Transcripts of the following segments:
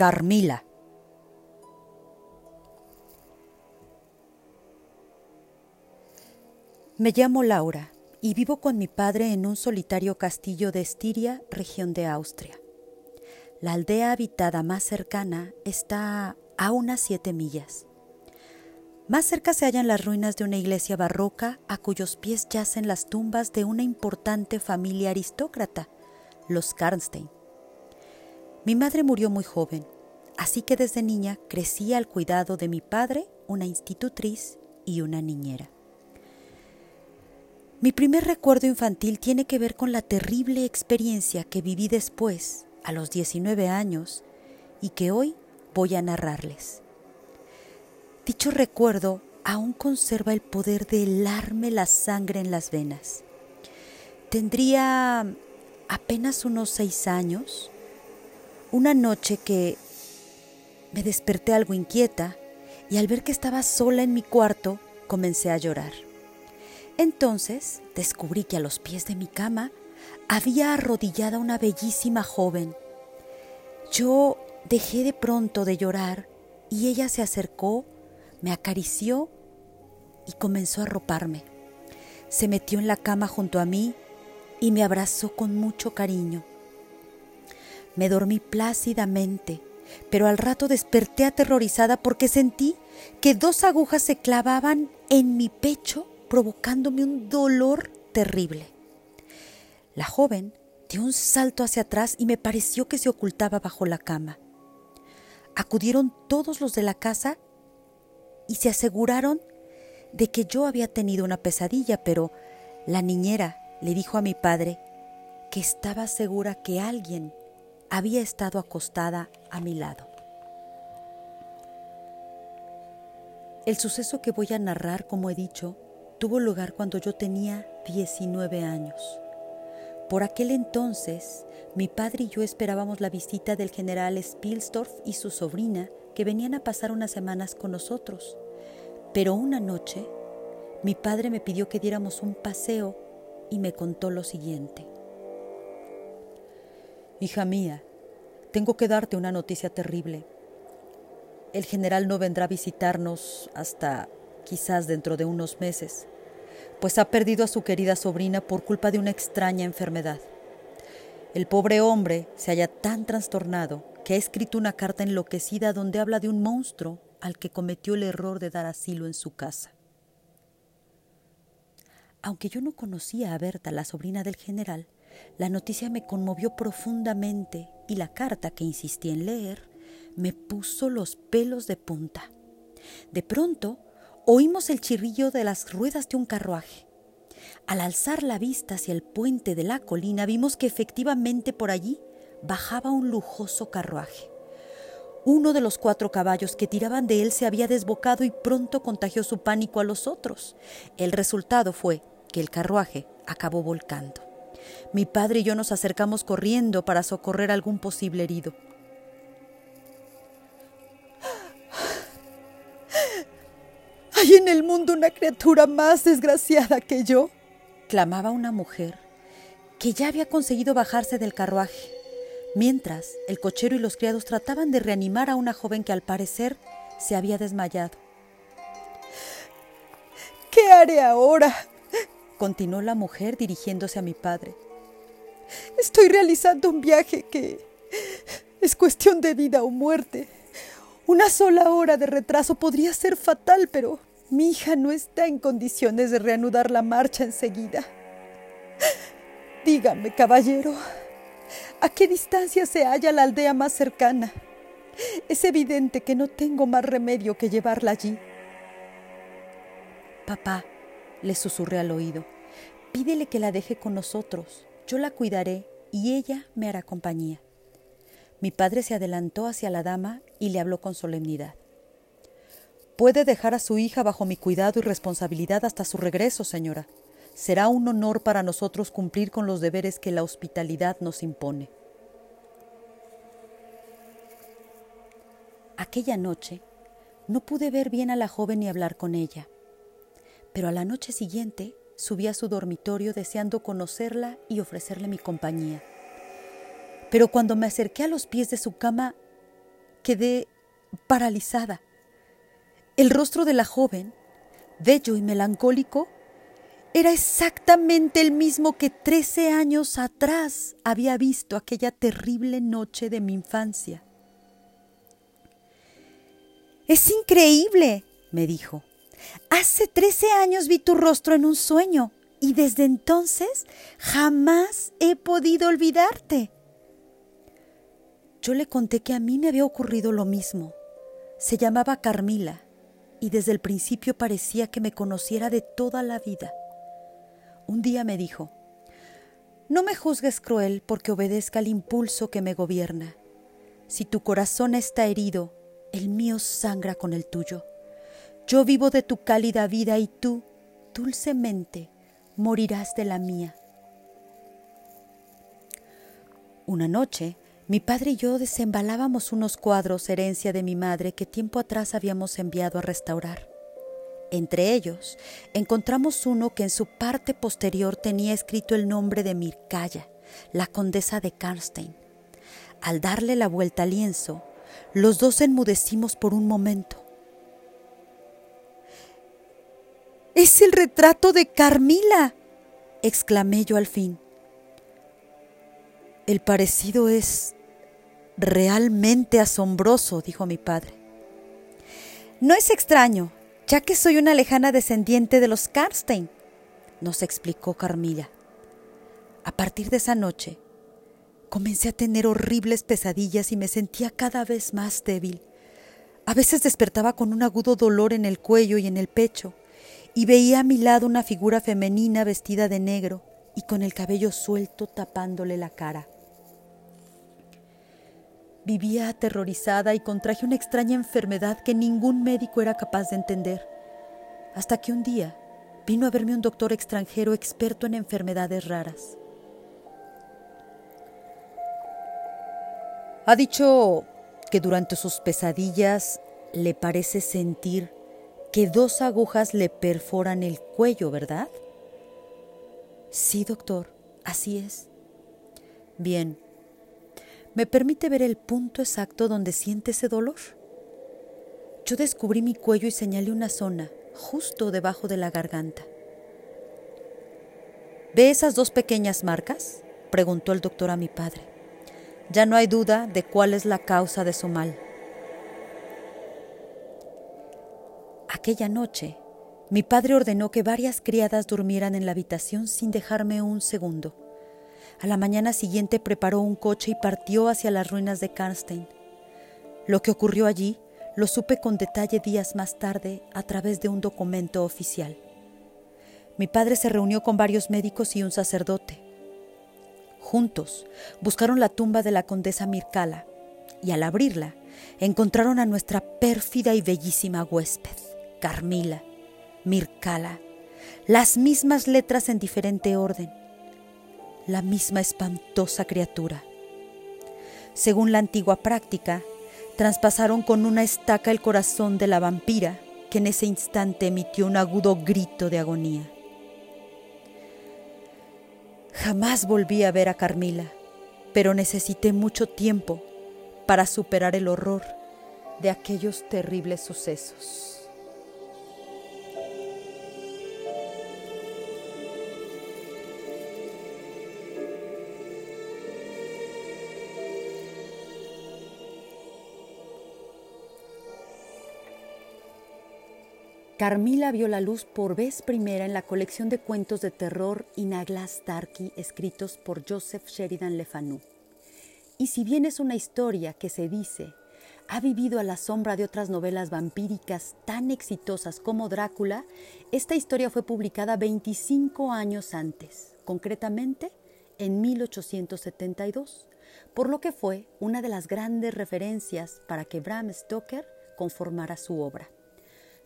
Carmila. Me llamo Laura y vivo con mi padre en un solitario castillo de Estiria, región de Austria. La aldea habitada más cercana está a unas siete millas. Más cerca se hallan las ruinas de una iglesia barroca a cuyos pies yacen las tumbas de una importante familia aristócrata, los Karnstein. Mi madre murió muy joven, así que desde niña crecí al cuidado de mi padre, una institutriz y una niñera. Mi primer recuerdo infantil tiene que ver con la terrible experiencia que viví después, a los 19 años, y que hoy voy a narrarles. Dicho recuerdo aún conserva el poder de helarme la sangre en las venas. Tendría apenas unos seis años, una noche que me desperté algo inquieta y al ver que estaba sola en mi cuarto comencé a llorar. Entonces descubrí que a los pies de mi cama había arrodillada una bellísima joven. Yo dejé de pronto de llorar y ella se acercó me acarició y comenzó a roparme. Se metió en la cama junto a mí y me abrazó con mucho cariño. Me dormí plácidamente, pero al rato desperté aterrorizada porque sentí que dos agujas se clavaban en mi pecho provocándome un dolor terrible. La joven dio un salto hacia atrás y me pareció que se ocultaba bajo la cama. Acudieron todos los de la casa y se aseguraron de que yo había tenido una pesadilla, pero la niñera le dijo a mi padre que estaba segura que alguien había estado acostada a mi lado. El suceso que voy a narrar, como he dicho, tuvo lugar cuando yo tenía 19 años. Por aquel entonces, mi padre y yo esperábamos la visita del general Spilsdorf y su sobrina, que venían a pasar unas semanas con nosotros. Pero una noche mi padre me pidió que diéramos un paseo y me contó lo siguiente. Hija mía, tengo que darte una noticia terrible. El general no vendrá a visitarnos hasta quizás dentro de unos meses, pues ha perdido a su querida sobrina por culpa de una extraña enfermedad. El pobre hombre se halla tan trastornado que ha escrito una carta enloquecida donde habla de un monstruo al que cometió el error de dar asilo en su casa. Aunque yo no conocía a Berta, la sobrina del general, la noticia me conmovió profundamente y la carta que insistí en leer me puso los pelos de punta. De pronto oímos el chirrillo de las ruedas de un carruaje. Al alzar la vista hacia el puente de la colina vimos que efectivamente por allí bajaba un lujoso carruaje. Uno de los cuatro caballos que tiraban de él se había desbocado y pronto contagió su pánico a los otros. El resultado fue que el carruaje acabó volcando. Mi padre y yo nos acercamos corriendo para socorrer algún posible herido. ¿Hay en el mundo una criatura más desgraciada que yo? clamaba una mujer que ya había conseguido bajarse del carruaje. Mientras, el cochero y los criados trataban de reanimar a una joven que al parecer se había desmayado. ¿Qué haré ahora? Continuó la mujer dirigiéndose a mi padre. Estoy realizando un viaje que es cuestión de vida o muerte. Una sola hora de retraso podría ser fatal, pero mi hija no está en condiciones de reanudar la marcha enseguida. Dígame, caballero, ¿A qué distancia se halla la aldea más cercana? Es evidente que no tengo más remedio que llevarla allí. Papá, le susurré al oído, pídele que la deje con nosotros. Yo la cuidaré y ella me hará compañía. Mi padre se adelantó hacia la dama y le habló con solemnidad. Puede dejar a su hija bajo mi cuidado y responsabilidad hasta su regreso, señora será un honor para nosotros cumplir con los deberes que la hospitalidad nos impone. Aquella noche no pude ver bien a la joven ni hablar con ella, pero a la noche siguiente subí a su dormitorio deseando conocerla y ofrecerle mi compañía. Pero cuando me acerqué a los pies de su cama, quedé paralizada. El rostro de la joven, bello y melancólico, era exactamente el mismo que trece años atrás había visto aquella terrible noche de mi infancia. Es increíble, me dijo. Hace trece años vi tu rostro en un sueño y desde entonces jamás he podido olvidarte. Yo le conté que a mí me había ocurrido lo mismo. Se llamaba Carmila y desde el principio parecía que me conociera de toda la vida. Un día me dijo, no me juzgues cruel porque obedezca al impulso que me gobierna. Si tu corazón está herido, el mío sangra con el tuyo. Yo vivo de tu cálida vida y tú, dulcemente, morirás de la mía. Una noche, mi padre y yo desembalábamos unos cuadros herencia de mi madre que tiempo atrás habíamos enviado a restaurar. Entre ellos, encontramos uno que en su parte posterior tenía escrito el nombre de Mircalla, la condesa de Karnstein. Al darle la vuelta al lienzo, los dos enmudecimos por un momento. Es el retrato de Carmila, exclamé yo al fin. El parecido es realmente asombroso, dijo mi padre. No es extraño, ya que soy una lejana descendiente de los Karstein, nos explicó Carmila. A partir de esa noche, comencé a tener horribles pesadillas y me sentía cada vez más débil. A veces despertaba con un agudo dolor en el cuello y en el pecho y veía a mi lado una figura femenina vestida de negro y con el cabello suelto tapándole la cara. Vivía aterrorizada y contraje una extraña enfermedad que ningún médico era capaz de entender, hasta que un día vino a verme un doctor extranjero experto en enfermedades raras. Ha dicho que durante sus pesadillas le parece sentir que dos agujas le perforan el cuello, ¿verdad? Sí, doctor, así es. Bien. ¿Me permite ver el punto exacto donde siente ese dolor? Yo descubrí mi cuello y señalé una zona, justo debajo de la garganta. ¿Ve esas dos pequeñas marcas? preguntó el doctor a mi padre. Ya no hay duda de cuál es la causa de su mal. Aquella noche, mi padre ordenó que varias criadas durmieran en la habitación sin dejarme un segundo. A la mañana siguiente preparó un coche y partió hacia las ruinas de Karnstein. Lo que ocurrió allí lo supe con detalle días más tarde a través de un documento oficial. Mi padre se reunió con varios médicos y un sacerdote. Juntos buscaron la tumba de la condesa Mircala y al abrirla encontraron a nuestra pérfida y bellísima huésped. Carmila, Mircala, las mismas letras en diferente orden, la misma espantosa criatura. Según la antigua práctica, traspasaron con una estaca el corazón de la vampira, que en ese instante emitió un agudo grito de agonía. Jamás volví a ver a Carmila, pero necesité mucho tiempo para superar el horror de aquellos terribles sucesos. Carmila vio la luz por vez primera en la colección de cuentos de terror Inaglas Darky escritos por Joseph Sheridan Le Fanu. Y si bien es una historia que se dice ha vivido a la sombra de otras novelas vampíricas tan exitosas como Drácula, esta historia fue publicada 25 años antes, concretamente en 1872, por lo que fue una de las grandes referencias para que Bram Stoker conformara su obra.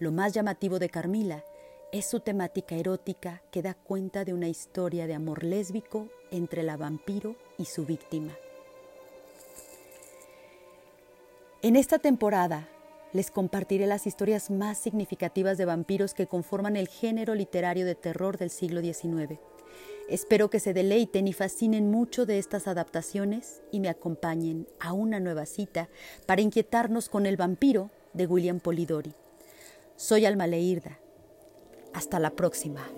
Lo más llamativo de Carmila es su temática erótica que da cuenta de una historia de amor lésbico entre la vampiro y su víctima. En esta temporada les compartiré las historias más significativas de vampiros que conforman el género literario de terror del siglo XIX. Espero que se deleiten y fascinen mucho de estas adaptaciones y me acompañen a una nueva cita para inquietarnos con el vampiro de William Polidori. Soy Alma Leirda. Hasta la próxima.